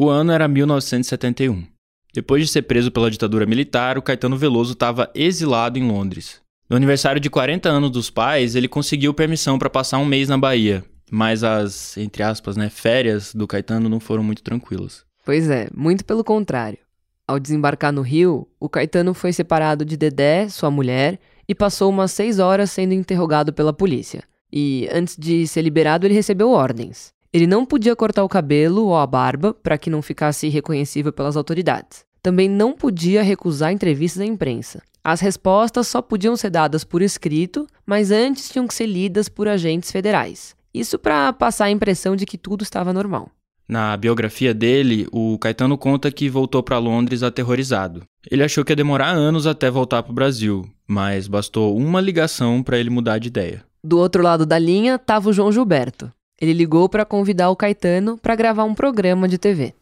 O ano era 1971. Depois de ser preso pela ditadura militar, o Caetano Veloso estava exilado em Londres. No aniversário de 40 anos dos pais, ele conseguiu permissão para passar um mês na Bahia, mas as, entre aspas, né, férias do Caetano não foram muito tranquilas. Pois é, muito pelo contrário. Ao desembarcar no Rio, o Caetano foi separado de Dedé, sua mulher, e passou umas seis horas sendo interrogado pela polícia. E antes de ser liberado, ele recebeu ordens. Ele não podia cortar o cabelo ou a barba para que não ficasse irreconhecível pelas autoridades. Também não podia recusar entrevistas à imprensa. As respostas só podiam ser dadas por escrito, mas antes tinham que ser lidas por agentes federais. Isso para passar a impressão de que tudo estava normal. Na biografia dele, o Caetano conta que voltou para Londres aterrorizado. Ele achou que ia demorar anos até voltar para o Brasil, mas bastou uma ligação para ele mudar de ideia. Do outro lado da linha estava o João Gilberto. Ele ligou para convidar o Caetano para gravar um programa de TV.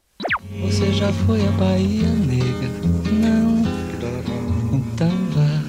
Você já foi à Bahia Negra? Não. Então vá.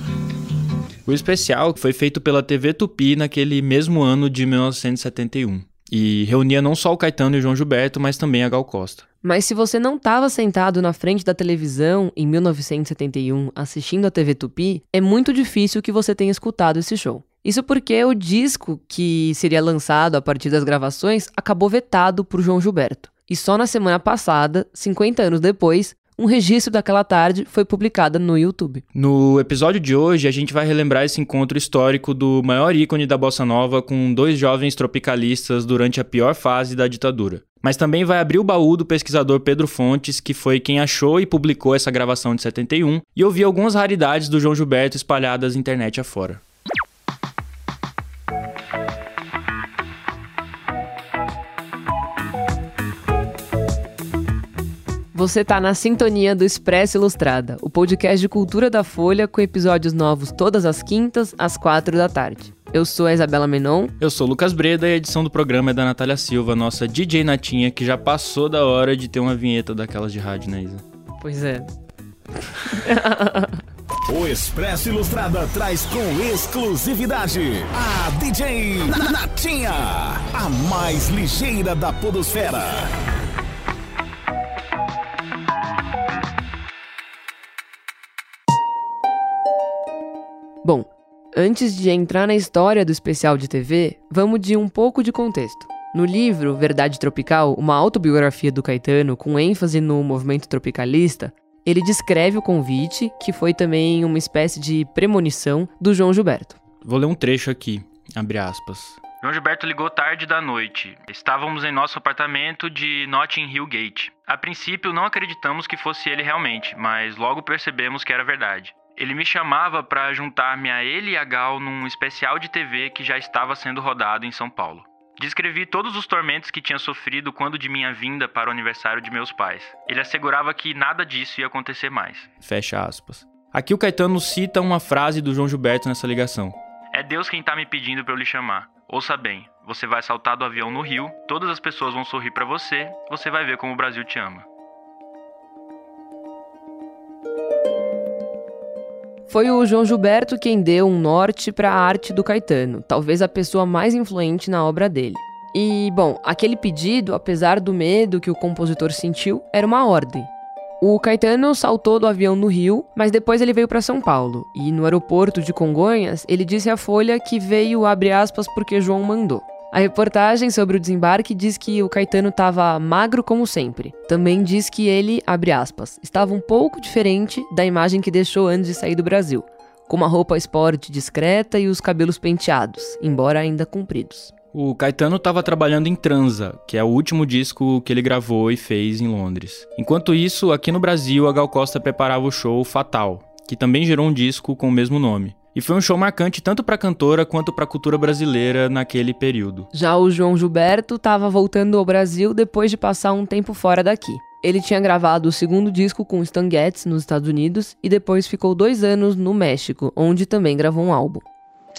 O especial foi feito pela TV Tupi naquele mesmo ano de 1971 e reunia não só o Caetano e o João Gilberto, mas também a Gal Costa. Mas se você não estava sentado na frente da televisão em 1971 assistindo a TV Tupi, é muito difícil que você tenha escutado esse show. Isso porque o disco que seria lançado a partir das gravações acabou vetado por João Gilberto. E só na semana passada, 50 anos depois, um registro daquela tarde foi publicado no YouTube. No episódio de hoje, a gente vai relembrar esse encontro histórico do maior ícone da bossa nova com dois jovens tropicalistas durante a pior fase da ditadura. Mas também vai abrir o baú do pesquisador Pedro Fontes, que foi quem achou e publicou essa gravação de 71, e ouvir algumas raridades do João Gilberto espalhadas internet afora. Você tá na sintonia do Expresso Ilustrada, o podcast de cultura da Folha com episódios novos todas as quintas, às quatro da tarde. Eu sou a Isabela Menon. Eu sou o Lucas Breda e a edição do programa é da Natália Silva, nossa DJ Natinha, que já passou da hora de ter uma vinheta daquelas de rádio, né, Isa? Pois é. O Expresso Ilustrada traz com exclusividade a DJ Natinha, a mais ligeira da podosfera. Bom, antes de entrar na história do especial de TV, vamos de um pouco de contexto. No livro Verdade Tropical, uma autobiografia do Caetano com ênfase no movimento tropicalista, ele descreve o convite, que foi também uma espécie de premonição do João Gilberto. Vou ler um trecho aqui, abre aspas. João Gilberto ligou tarde da noite. Estávamos em nosso apartamento de Notting Hill Gate. A princípio não acreditamos que fosse ele realmente, mas logo percebemos que era verdade. Ele me chamava para juntar-me a ele e a Gal num especial de TV que já estava sendo rodado em São Paulo. Descrevi todos os tormentos que tinha sofrido quando de minha vinda para o aniversário de meus pais. Ele assegurava que nada disso ia acontecer mais. Fecha aspas. Aqui o Caetano cita uma frase do João Gilberto nessa ligação. É Deus quem está me pedindo para eu lhe chamar. Ouça bem, você vai saltar do avião no Rio, todas as pessoas vão sorrir para você, você vai ver como o Brasil te ama. Foi o João Gilberto quem deu um norte para a arte do Caetano, talvez a pessoa mais influente na obra dele. E, bom, aquele pedido, apesar do medo que o compositor sentiu, era uma ordem. O Caetano saltou do avião no Rio, mas depois ele veio para São Paulo. E no aeroporto de Congonhas, ele disse à Folha que veio, abre aspas, porque João mandou. A reportagem sobre o desembarque diz que o Caetano estava magro como sempre. Também diz que ele, abre aspas, estava um pouco diferente da imagem que deixou antes de sair do Brasil, com uma roupa esporte discreta e os cabelos penteados, embora ainda compridos. O Caetano estava trabalhando em Transa, que é o último disco que ele gravou e fez em Londres. Enquanto isso, aqui no Brasil, a Gal Costa preparava o show Fatal, que também gerou um disco com o mesmo nome. E foi um show marcante tanto para a cantora quanto para a cultura brasileira naquele período. Já o João Gilberto estava voltando ao Brasil depois de passar um tempo fora daqui. Ele tinha gravado o segundo disco com Stan Getz nos Estados Unidos e depois ficou dois anos no México, onde também gravou um álbum.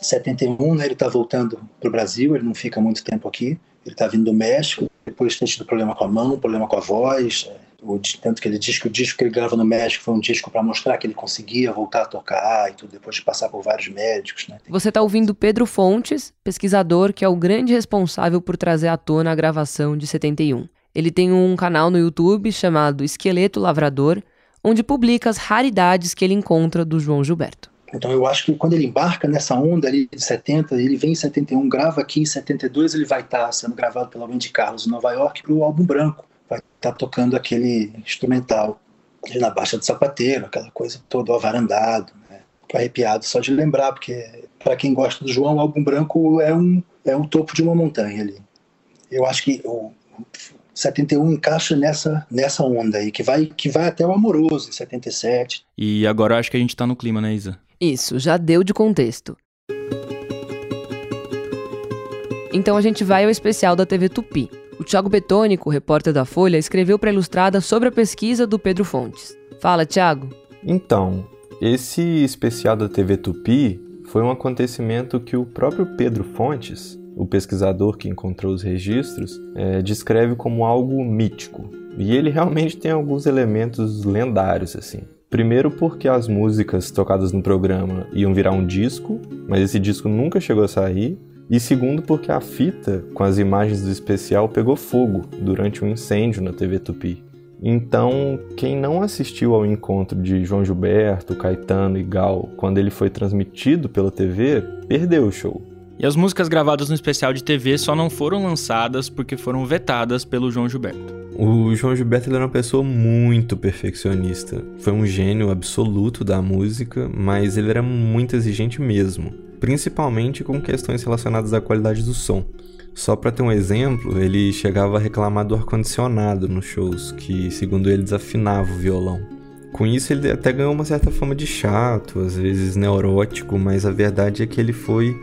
71, né, ele está voltando para o Brasil, ele não fica muito tempo aqui. Ele está vindo do México, depois tem tido problema com a mão, problema com a voz, o, tanto que ele diz que o disco que ele grava no México foi um disco para mostrar que ele conseguia voltar a tocar e tudo, depois de passar por vários médicos. Né? Você está ouvindo Pedro Fontes, pesquisador que é o grande responsável por trazer à tona a gravação de 71. Ele tem um canal no YouTube chamado Esqueleto Lavrador, onde publica as raridades que ele encontra do João Gilberto. Então eu acho que quando ele embarca nessa onda ali de 70, ele vem em 71, grava aqui em 72, ele vai estar tá sendo gravado pela Wendy Carlos em Nova York para o álbum branco. Vai estar tá tocando aquele instrumental ali na Baixa do Sapateiro, aquela coisa toda, avarandado, né? arrepiado só de lembrar, porque para quem gosta do João, o álbum branco é um, é um topo de uma montanha ali. Eu acho que o 71 encaixa nessa, nessa onda aí, que vai, que vai até o Amoroso, em 77. E agora acho que a gente tá no clima, né, Isa? Isso, já deu de contexto. Então a gente vai ao especial da TV Tupi. O Thiago Betônico, repórter da Folha, escreveu para Ilustrada sobre a pesquisa do Pedro Fontes. Fala, Thiago. Então, esse especial da TV Tupi foi um acontecimento que o próprio Pedro Fontes, o pesquisador que encontrou os registros, é, descreve como algo mítico. E ele realmente tem alguns elementos lendários, assim. Primeiro porque as músicas tocadas no programa iam virar um disco, mas esse disco nunca chegou a sair. E segundo porque a fita com as imagens do especial pegou fogo durante um incêndio na TV Tupi. Então, quem não assistiu ao encontro de João Gilberto, Caetano e Gal quando ele foi transmitido pela TV, perdeu o show. E as músicas gravadas no especial de TV só não foram lançadas porque foram vetadas pelo João Gilberto. O João Gilberto era uma pessoa muito perfeccionista. Foi um gênio absoluto da música, mas ele era muito exigente mesmo, principalmente com questões relacionadas à qualidade do som. Só para ter um exemplo, ele chegava a reclamar do ar-condicionado nos shows, que, segundo ele, desafinava o violão. Com isso, ele até ganhou uma certa fama de chato, às vezes neurótico, mas a verdade é que ele foi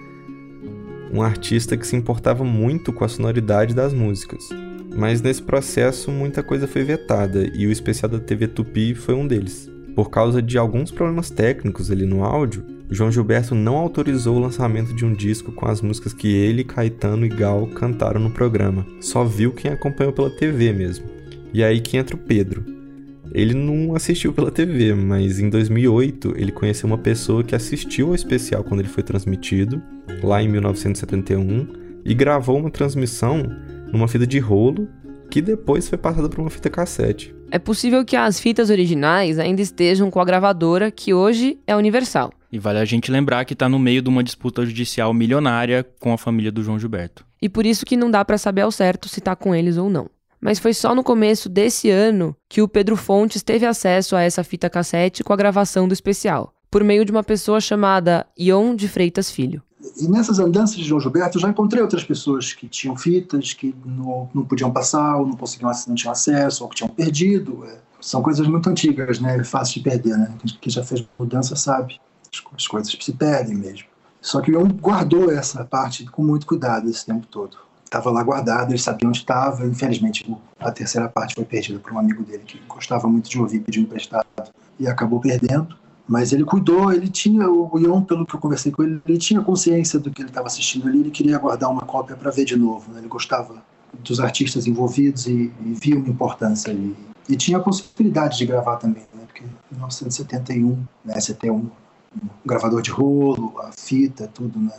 um artista que se importava muito com a sonoridade das músicas. Mas nesse processo, muita coisa foi vetada e o especial da TV Tupi foi um deles. Por causa de alguns problemas técnicos ali no áudio, João Gilberto não autorizou o lançamento de um disco com as músicas que ele, Caetano e Gal cantaram no programa. Só viu quem acompanhou pela TV mesmo. E aí que entra o Pedro. Ele não assistiu pela TV, mas em 2008 ele conheceu uma pessoa que assistiu ao especial quando ele foi transmitido, lá em 1971, e gravou uma transmissão numa fita de rolo que depois foi passada para uma fita cassete. É possível que as fitas originais ainda estejam com a gravadora que hoje é Universal. E vale a gente lembrar que está no meio de uma disputa judicial milionária com a família do João Gilberto. E por isso que não dá para saber ao certo se está com eles ou não. Mas foi só no começo desse ano que o Pedro Fontes teve acesso a essa fita cassete com a gravação do especial, por meio de uma pessoa chamada Ion de Freitas Filho. E nessas andanças de João Gilberto, eu já encontrei outras pessoas que tinham fitas, que não, não podiam passar, ou não conseguiam não tinham acesso, ou que tinham perdido. É, são coisas muito antigas, né? É fácil de perder, né? Quem já fez mudança sabe. As, as coisas se perdem mesmo. Só que eu guardou essa parte com muito cuidado esse tempo todo. Estava lá guardado, ele sabia onde estava. Infelizmente, a terceira parte foi perdida por um amigo dele que gostava muito de ouvir pedindo emprestado e acabou perdendo. Mas ele cuidou, ele tinha, o Ion, pelo que eu conversei com ele, ele tinha consciência do que ele estava assistindo ali, ele queria guardar uma cópia para ver de novo. Né? Ele gostava dos artistas envolvidos e, e, via uma importância ali. E tinha a possibilidade de gravar também, né? porque em 1971, né, você tem um, um gravador de rolo, a fita, tudo, né?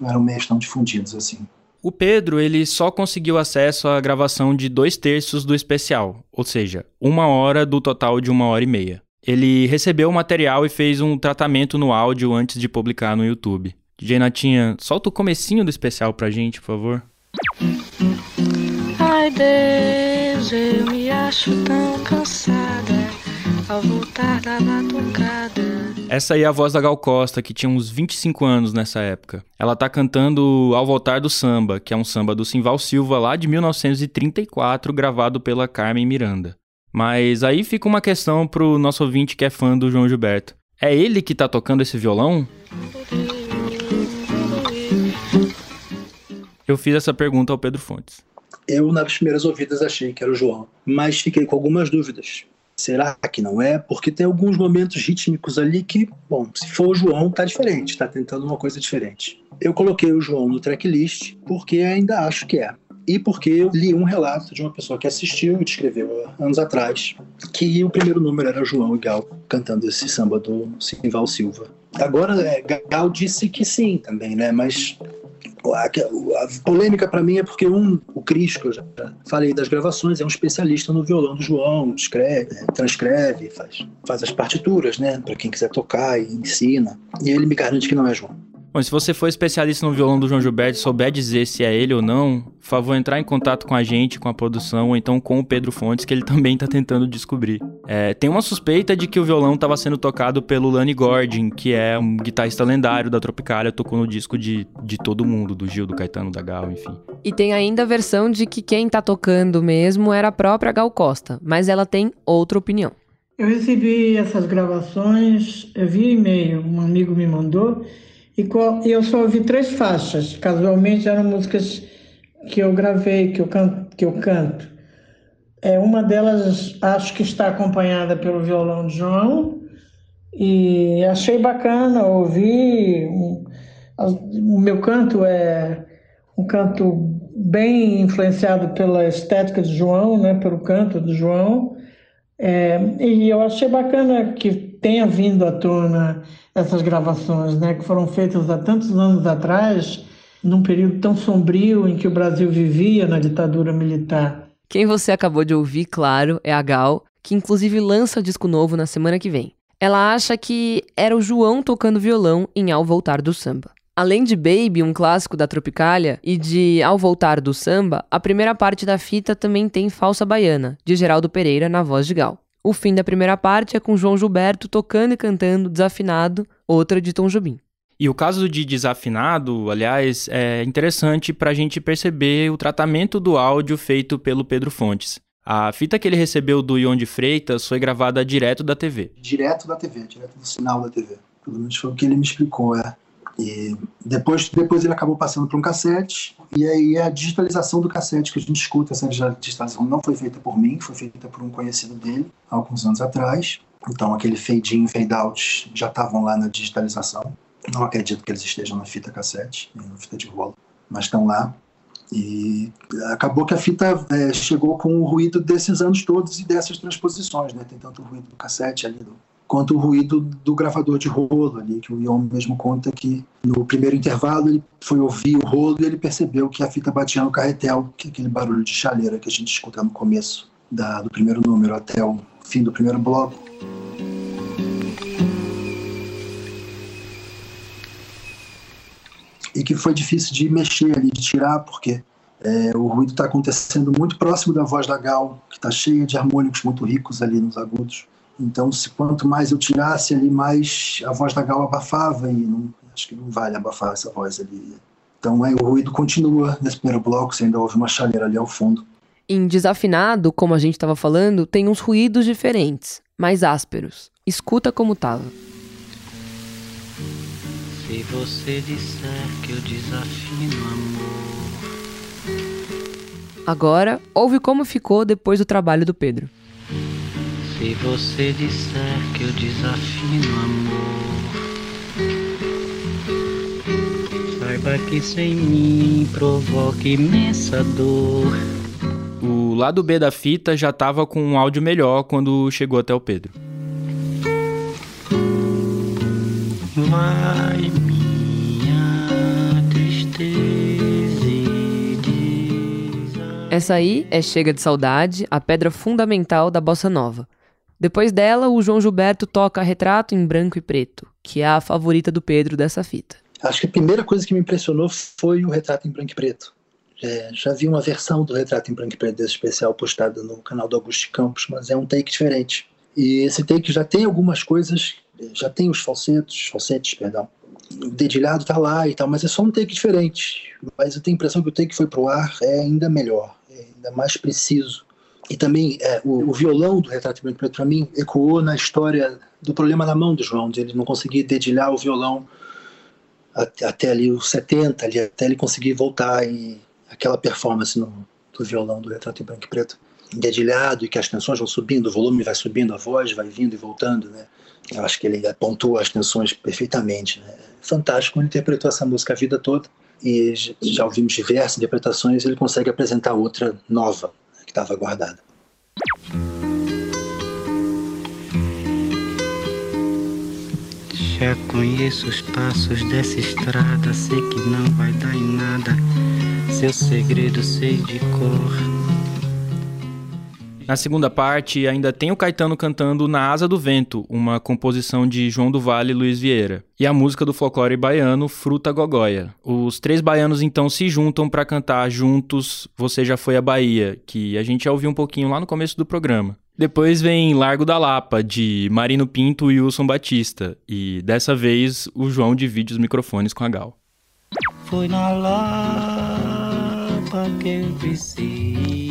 não eram meios tão difundidos assim. O Pedro ele só conseguiu acesso à gravação de dois terços do especial, ou seja, uma hora do total de uma hora e meia. Ele recebeu o material e fez um tratamento no áudio antes de publicar no YouTube. DJ Natinha, solta o comecinho do especial pra gente, por favor. Ai Deus, eu me acho tão cansada ao voltar da batucada. Essa aí é a voz da Gal Costa, que tinha uns 25 anos nessa época. Ela tá cantando Ao Voltar do Samba, que é um samba do Simval Silva lá de 1934, gravado pela Carmen Miranda. Mas aí fica uma questão pro nosso ouvinte que é fã do João Gilberto. É ele que tá tocando esse violão? Eu fiz essa pergunta ao Pedro Fontes. Eu, nas primeiras ouvidas, achei que era o João, mas fiquei com algumas dúvidas. Será que não é? Porque tem alguns momentos rítmicos ali que, bom, se for o João, tá diferente, tá tentando uma coisa diferente. Eu coloquei o João no tracklist porque ainda acho que é e porque eu li um relato de uma pessoa que assistiu e descreveu anos atrás que o primeiro número era João e Gal cantando esse samba do Simval Silva. Agora, é, Gal disse que sim também, né? Mas a, a polêmica para mim é porque um, o Cris, que eu já falei das gravações, é um especialista no violão do João, escreve, transcreve, faz, faz as partituras, né, para quem quiser tocar e ensina. E ele me garante que não é João. Bom, se você for especialista no violão do João Gilberto e souber dizer se é ele ou não, por favor, entrar em contato com a gente, com a produção, ou então com o Pedro Fontes, que ele também está tentando descobrir. É, tem uma suspeita de que o violão estava sendo tocado pelo Lani Gordon, que é um guitarrista lendário da Tropicália, tocou no disco de, de todo mundo, do Gil, do Caetano, da Gal, enfim. E tem ainda a versão de que quem tá tocando mesmo era a própria Gal Costa, mas ela tem outra opinião. Eu recebi essas gravações via e-mail, um amigo me mandou, e eu só ouvi três faixas. Casualmente eram músicas que eu gravei, que eu canto. Que eu canto. É, uma delas acho que está acompanhada pelo violão de João e achei bacana ouvir. Um, o meu canto é um canto bem influenciado pela estética de João, né, pelo canto de João. É, e eu achei bacana que tenha vindo à tona essas gravações, né, que foram feitas há tantos anos atrás, num período tão sombrio em que o Brasil vivia na ditadura militar. Quem você acabou de ouvir, claro, é a Gal, que inclusive lança disco novo na semana que vem. Ela acha que era o João tocando violão em Ao Voltar do Samba. Além de Baby, um clássico da Tropicália, e de Ao Voltar do Samba, a primeira parte da fita também tem Falsa Baiana, de Geraldo Pereira na voz de Gal. O fim da primeira parte é com João Gilberto tocando e cantando desafinado, outra de Tom Jobim. E o caso de desafinado, aliás, é interessante para a gente perceber o tratamento do áudio feito pelo Pedro Fontes. A fita que ele recebeu do Ion de Freitas foi gravada direto da TV. Direto da TV, direto do sinal da TV. Pelo menos foi o que ele me explicou, é. E depois, depois ele acabou passando para um cassete, e aí a digitalização do cassete que a gente escuta, essa digitalização não foi feita por mim, foi feita por um conhecido dele, há alguns anos atrás. Então aquele fade in, fade out já estavam lá na digitalização. Não acredito que eles estejam na fita cassete, na fita de rolo, mas estão lá. E acabou que a fita é, chegou com o ruído desses anos todos e dessas transposições, né? Tem tanto o ruído do cassete ali, do, quanto o ruído do gravador de rolo ali, que o Ion mesmo conta que no primeiro intervalo ele foi ouvir o rolo e ele percebeu que a fita batia no carretel, que é aquele barulho de chaleira que a gente escuta no começo da, do primeiro número até o fim do primeiro bloco. E que foi difícil de mexer ali, de tirar, porque é, o ruído está acontecendo muito próximo da voz da Gal, que está cheia de harmônicos muito ricos ali nos agudos. Então, se quanto mais eu tirasse ali, mais a voz da Gal abafava e não, acho que não vale abafar essa voz ali. Então, aí, o ruído continua nesse primeiro bloco, você ainda ouve uma chaleira ali ao fundo. Em desafinado, como a gente estava falando, tem uns ruídos diferentes, mais ásperos. Escuta como tava. Se você disser que eu desafino amor. Agora, ouve como ficou depois do trabalho do Pedro. Se você disser que eu desafino amor, saiba que sem mim provoca imensa dor. O lado B da fita já tava com um áudio melhor quando chegou até o Pedro. Vai minha tristeza diz Essa aí é Chega de Saudade, a pedra fundamental da bossa nova. Depois dela, o João Gilberto toca Retrato em Branco e Preto, que é a favorita do Pedro dessa fita. Acho que a primeira coisa que me impressionou foi o Retrato em Branco e Preto. É, já vi uma versão do Retrato em Branco e Preto desse especial postada no canal do Augusto Campos, mas é um take diferente. E esse take já tem algumas coisas, já tem os falsetos, falsetes, perdão. O dedilhado tá lá e tal, mas é só um take diferente. Mas eu tenho a impressão que o take foi pro ar é ainda melhor, é ainda mais preciso e também é, o, o, violão do Retrato Branco Preto, para mim, ecoou na história do problema na mão do João, de ele não conseguir dedilhar o violão até, até ali os 70, ali, até ele conseguir voltar e aquela performance no, do violão do Retrato Branco e Preto dedilhado e que as tensões vão subindo, o volume vai subindo, a voz vai vindo e voltando, né? Eu acho que ele pontua as tensões perfeitamente, né? Fantástico, ele interpretou essa música a vida toda e já ouvimos diversas interpretações, ele consegue apresentar outra nova, estava guardada. Já conheço os passos dessa estrada, sei que não vai dar em nada. Seu segredo sei de cor. Na segunda parte, ainda tem o Caetano cantando Na Asa do Vento, uma composição de João do Vale e Luiz Vieira, e a música do folclore baiano, Fruta Gogóia. Os três baianos então se juntam para cantar juntos Você Já Foi à Bahia, que a gente já ouviu um pouquinho lá no começo do programa. Depois vem Largo da Lapa, de Marino Pinto e Wilson Batista, e dessa vez o João divide os microfones com a Gal. Foi na Lapa que eu preciso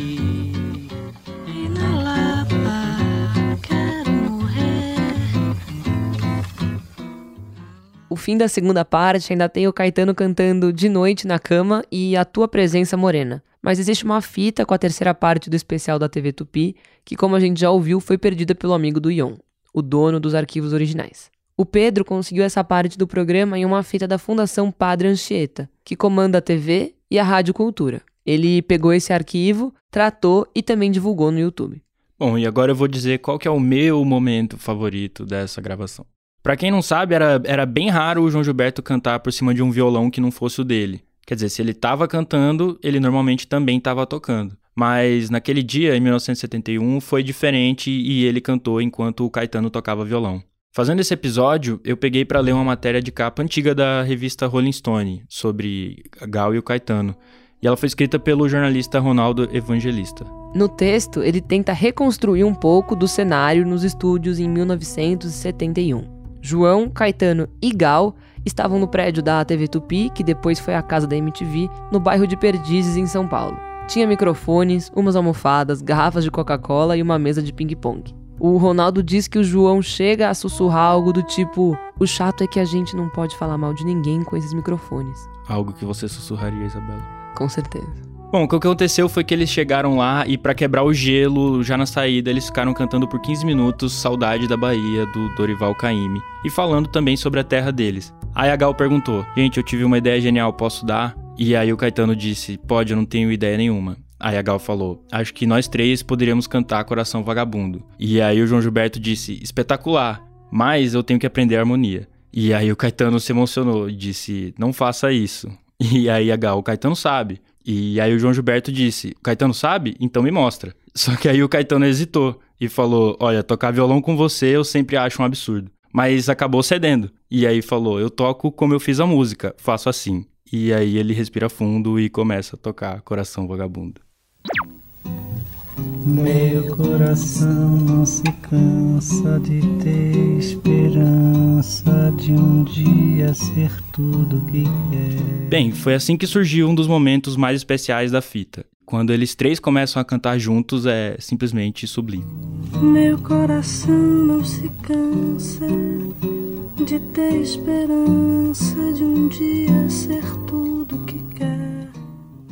o fim da segunda parte ainda tem o Caetano cantando De Noite na Cama e A Tua Presença Morena. Mas existe uma fita com a terceira parte do especial da TV Tupi, que, como a gente já ouviu, foi perdida pelo amigo do Ion, o dono dos arquivos originais. O Pedro conseguiu essa parte do programa em uma fita da Fundação Padre Anchieta, que comanda a TV e a Rádio Cultura. Ele pegou esse arquivo, tratou e também divulgou no YouTube. Bom, e agora eu vou dizer qual que é o meu momento favorito dessa gravação. Para quem não sabe, era, era bem raro o João Gilberto cantar por cima de um violão que não fosse o dele. Quer dizer, se ele estava cantando, ele normalmente também estava tocando. Mas naquele dia, em 1971, foi diferente e ele cantou enquanto o Caetano tocava violão. Fazendo esse episódio, eu peguei para ler uma matéria de capa antiga da revista Rolling Stone sobre Gal e o Caetano. E ela foi escrita pelo jornalista Ronaldo Evangelista. No texto, ele tenta reconstruir um pouco do cenário nos estúdios em 1971. João, Caetano e Gal estavam no prédio da TV Tupi, que depois foi a casa da MTV, no bairro de Perdizes, em São Paulo. Tinha microfones, umas almofadas, garrafas de Coca-Cola e uma mesa de ping-pong. O Ronaldo diz que o João chega a sussurrar algo do tipo: O chato é que a gente não pode falar mal de ninguém com esses microfones. Algo que você sussurraria, Isabela? Com certeza. Bom, o que aconteceu foi que eles chegaram lá e para quebrar o gelo, já na saída, eles ficaram cantando por 15 minutos Saudade da Bahia, do Dorival Caymmi, e falando também sobre a terra deles. Aí a Gal perguntou: Gente, eu tive uma ideia genial, posso dar? E aí o Caetano disse: Pode, eu não tenho ideia nenhuma. Aí a Gal falou: Acho que nós três poderíamos cantar Coração Vagabundo. E aí o João Gilberto disse: Espetacular, mas eu tenho que aprender harmonia. E aí o Caetano se emocionou e disse: Não faça isso. E aí a Gal, o Caetano sabe. E aí o João Gilberto disse: Caetano sabe? Então me mostra. Só que aí o Caetano hesitou e falou: Olha, tocar violão com você eu sempre acho um absurdo. Mas acabou cedendo. E aí falou: Eu toco como eu fiz a música, faço assim. E aí ele respira fundo e começa a tocar Coração Vagabundo. Meu coração não se cansa de ter esperança de um dia ser tudo que quer. Bem, foi assim que surgiu um dos momentos mais especiais da fita. Quando eles três começam a cantar juntos é simplesmente sublime. Meu coração não se cansa de ter esperança de um dia ser tudo que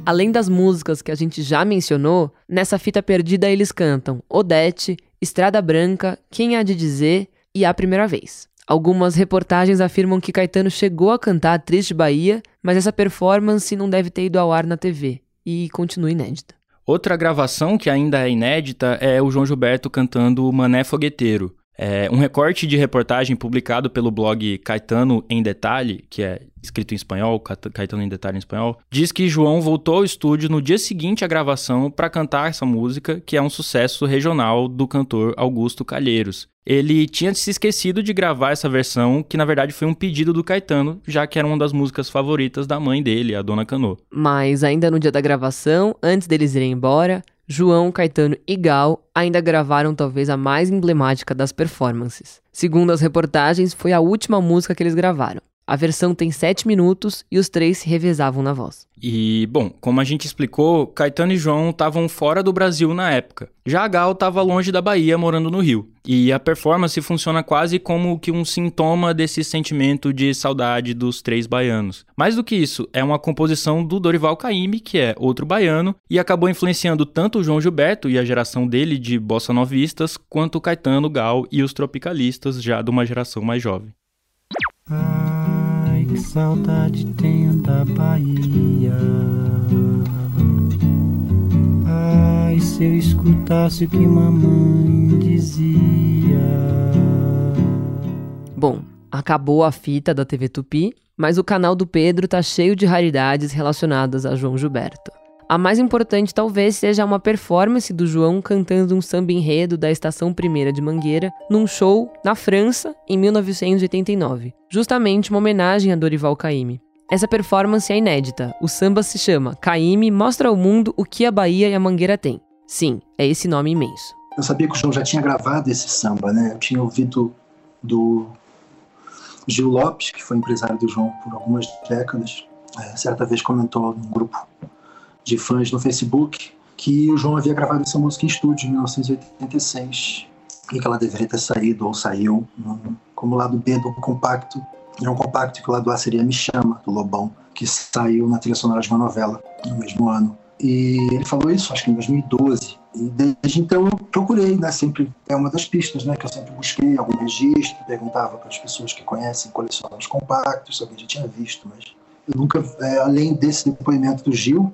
Além das músicas que a gente já mencionou, nessa fita perdida eles cantam Odete, Estrada Branca, Quem Há de Dizer e A Primeira Vez. Algumas reportagens afirmam que Caetano chegou a cantar Triste Bahia, mas essa performance não deve ter ido ao ar na TV e continua inédita. Outra gravação que ainda é inédita é o João Gilberto cantando Mané Fogueteiro. É um recorte de reportagem publicado pelo blog Caetano em Detalhe, que é escrito em espanhol, Caetano em Detalhe em espanhol, diz que João voltou ao estúdio no dia seguinte à gravação para cantar essa música, que é um sucesso regional do cantor Augusto Calheiros. Ele tinha se esquecido de gravar essa versão, que na verdade foi um pedido do Caetano, já que era uma das músicas favoritas da mãe dele, a Dona Canô. Mas ainda no dia da gravação, antes deles irem embora, João, Caetano e Gal ainda gravaram talvez a mais emblemática das performances. Segundo as reportagens, foi a última música que eles gravaram. A versão tem 7 minutos e os três se revezavam na voz. E, bom, como a gente explicou, Caetano e João estavam fora do Brasil na época. Já a Gal estava longe da Bahia, morando no Rio. E a performance funciona quase como que um sintoma desse sentimento de saudade dos três baianos. Mais do que isso, é uma composição do Dorival Caymmi, que é outro baiano, e acabou influenciando tanto o João Gilberto e a geração dele de bossa novistas, quanto o Caetano, Gal e os tropicalistas já de uma geração mais jovem. Que saudade tenho da Bahia. Ai, se eu escutasse o que mamãe dizia. Bom, Acabou a fita da TV Tupi, mas o canal do Pedro tá cheio de raridades relacionadas a João Gilberto. A mais importante talvez seja uma performance do João cantando um samba enredo da Estação Primeira de Mangueira num show na França em 1989, justamente uma homenagem a Dorival Caymmi. Essa performance é inédita. O samba se chama Caymmi mostra ao mundo o que a Bahia e a Mangueira têm. Sim, é esse nome imenso. Eu sabia que o João já tinha gravado esse samba, né? Eu tinha ouvido do Gil Lopes, que foi empresário do João por algumas décadas, é, certa vez comentou num grupo de fãs no Facebook que o João havia gravado essa música em estúdio em 1986 e que ela deveria ter saído ou saiu como lado B do compacto. É um compacto que o lado A seria Me Chama, do Lobão, que saiu na trilha sonora de uma novela no mesmo ano. E ele falou isso, acho que em 2012. E desde então eu procurei, né? Sempre é uma das pistas, né? Que eu sempre busquei algum registro, perguntava para as pessoas que conhecem, colecionam os compactos, se alguém já tinha visto, mas eu nunca, é, além desse depoimento do Gil,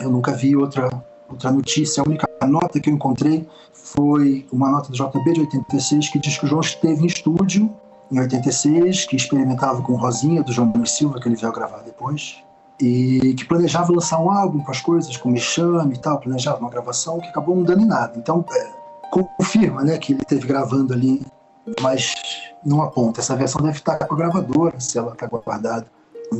eu nunca vi outra, outra notícia. A única nota que eu encontrei foi uma nota do JB de 86 que diz que o João esteve em estúdio em 86, que experimentava com Rosinha, do João Nunes Silva, que ele veio gravar depois, e que planejava lançar um álbum com as coisas, com Me Chame e tal, planejava uma gravação que acabou não dando em nada. Então, é, confirma né, que ele esteve gravando ali, mas não aponta. Essa versão deve estar com a gravadora, se ela está guardada.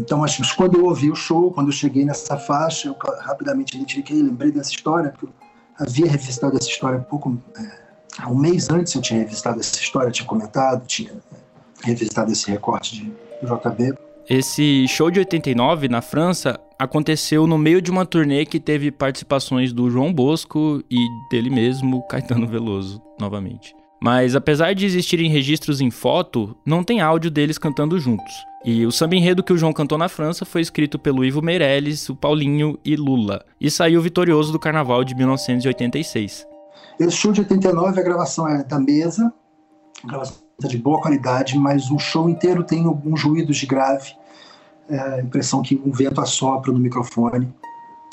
Então, acho que quando eu ouvi o show, quando eu cheguei nessa faixa, eu rapidamente identifiquei, lembrei dessa história, porque eu havia revisitado essa história pouco. É, um mês antes eu tinha revisitado essa história, tinha comentado, tinha é, revisitado esse recorte de JB. Esse show de 89 na França aconteceu no meio de uma turnê que teve participações do João Bosco e dele mesmo, Caetano Veloso, novamente. Mas apesar de existirem registros em foto, não tem áudio deles cantando juntos. E o samba enredo que o João cantou na França foi escrito pelo Ivo Meirelles, o Paulinho e Lula, e saiu vitorioso do Carnaval de 1986. Esse show de 89, a gravação é da mesa, a gravação de boa qualidade, mas o show inteiro tem alguns ruídos de grave, é, a impressão que um vento assopra no microfone.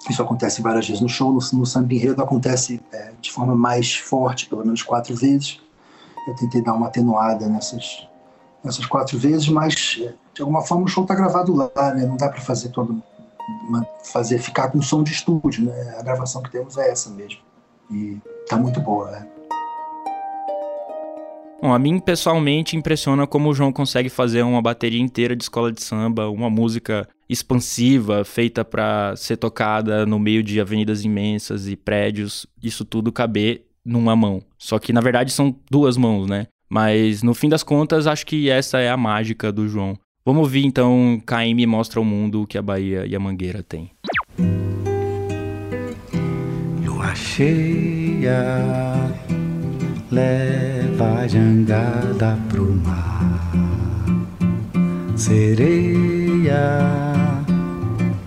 Isso acontece várias vezes no show, no, no samba enredo acontece é, de forma mais forte, pelo menos quatro vezes. Eu tentei dar uma atenuada nessas, nessas quatro vezes, mas de alguma forma o show está gravado lá, né? Não dá para fazer todo fazer ficar com som de estúdio, né? A gravação que temos é essa mesmo e tá muito boa, né? Bom, a mim pessoalmente impressiona como o João consegue fazer uma bateria inteira de escola de samba, uma música expansiva, feita para ser tocada no meio de avenidas imensas e prédios, isso tudo caber numa mão. Só que na verdade são duas mãos, né? Mas no fim das contas, acho que essa é a mágica do João. Vamos ouvir então Caime mostra ao mundo o que a Bahia e a Mangueira têm. Lua cheia leva a jangada pro mar. Sereia,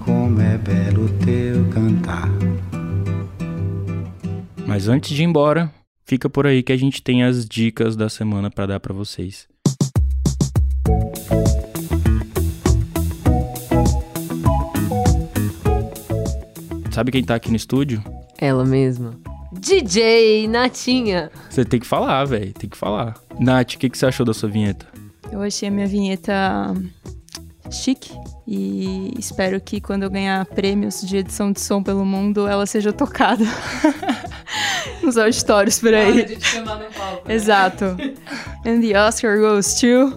como é belo teu cantar. Mas antes de ir embora, fica por aí que a gente tem as dicas da semana para dar para vocês. Sabe quem tá aqui no estúdio? Ela mesma. DJ Natinha. Você tem que falar, velho. Tem que falar. Nath, o que, que você achou da sua vinheta? Eu achei a minha vinheta chique e espero que quando eu ganhar prêmios de edição de som pelo mundo, ela seja tocada nos auditórios por aí. Ah, de te chamar no palco. né? Exato. And the Oscar goes to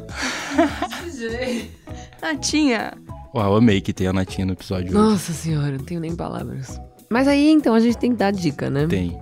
Natinha. Uau, amei que tem a Natinha no episódio hoje. Nossa senhora, não tenho nem palavras. Mas aí então a gente tem que dar dica, né? Tem.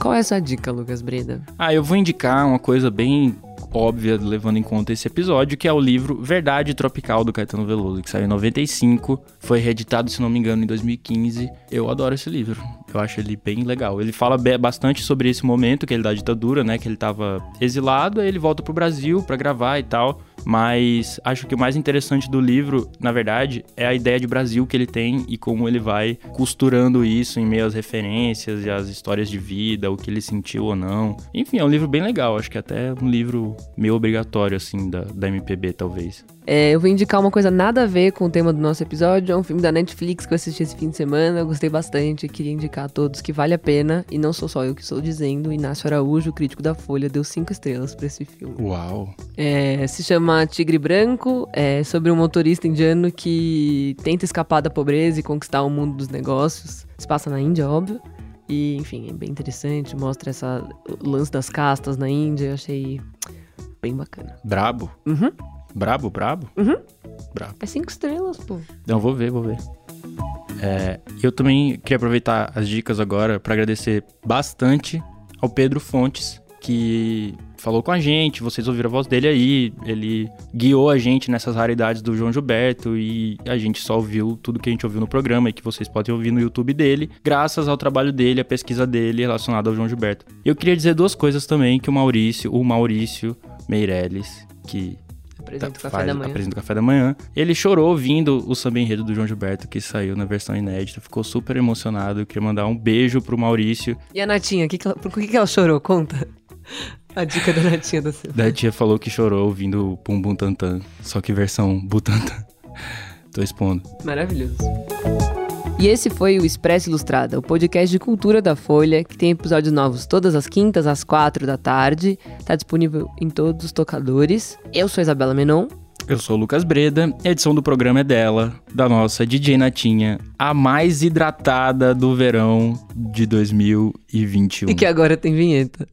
Qual é a sua dica, Lucas Breda? Ah, eu vou indicar uma coisa bem óbvia, levando em conta esse episódio, que é o livro Verdade Tropical do Caetano Veloso, que saiu em 95, foi reeditado, se não me engano, em 2015. Eu adoro esse livro. Eu acho ele bem legal. Ele fala bastante sobre esse momento que ele da ditadura, né, que ele tava exilado, aí ele volta pro Brasil pra gravar e tal. Mas acho que o mais interessante do livro, na verdade, é a ideia de Brasil que ele tem e como ele vai costurando isso em meio às referências e às histórias de vida, o que ele sentiu ou não. Enfim, é um livro bem legal. Acho que até um livro meio obrigatório, assim, da, da MPB, talvez. É, eu vou indicar uma coisa nada a ver com o tema do nosso episódio. É um filme da Netflix que eu assisti esse fim de semana. Eu gostei bastante. Queria indicar a todos que vale a pena. E não sou só eu que estou dizendo. Inácio Araújo, crítico da Folha, deu cinco estrelas para esse filme. Uau! É, se chama Tigre Branco. É sobre um motorista indiano que tenta escapar da pobreza e conquistar o mundo dos negócios. Se passa na Índia, óbvio. E, enfim, é bem interessante. Mostra essa, o lance das castas na Índia. Eu achei bem bacana. Brabo? Uhum. Brabo, brabo? Uhum. Brabo. É cinco estrelas, pô. Não, vou ver, vou ver. É, eu também queria aproveitar as dicas agora para agradecer bastante ao Pedro Fontes, que falou com a gente, vocês ouviram a voz dele aí, ele guiou a gente nessas raridades do João Gilberto e a gente só ouviu tudo que a gente ouviu no programa e que vocês podem ouvir no YouTube dele, graças ao trabalho dele, a pesquisa dele relacionada ao João Gilberto. Eu queria dizer duas coisas também que o Maurício, o Maurício Meirelles, que Apresenta o tá- café faz- da manhã. apresenta o café da manhã. Ele chorou ouvindo o samba enredo do João Gilberto, que saiu na versão inédita. Ficou super emocionado. Eu queria mandar um beijo pro Maurício. E a Natinha, que que ela- por que, que ela chorou? Conta. A dica da Natinha da Silva. Da tia falou que chorou ouvindo o Pum Bum Tantan, só que versão Butantan. Tô expondo. Maravilhoso. E esse foi o Expresso Ilustrada, o podcast de cultura da Folha, que tem episódios novos todas as quintas, às quatro da tarde. Tá disponível em todos os tocadores. Eu sou a Isabela Menon. Eu sou o Lucas Breda, a edição do programa é dela, da nossa DJ Natinha, a mais hidratada do verão de 2021. E que agora tem vinheta.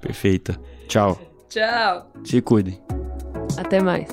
Perfeita. Tchau. Tchau. Se cuidem. Até mais.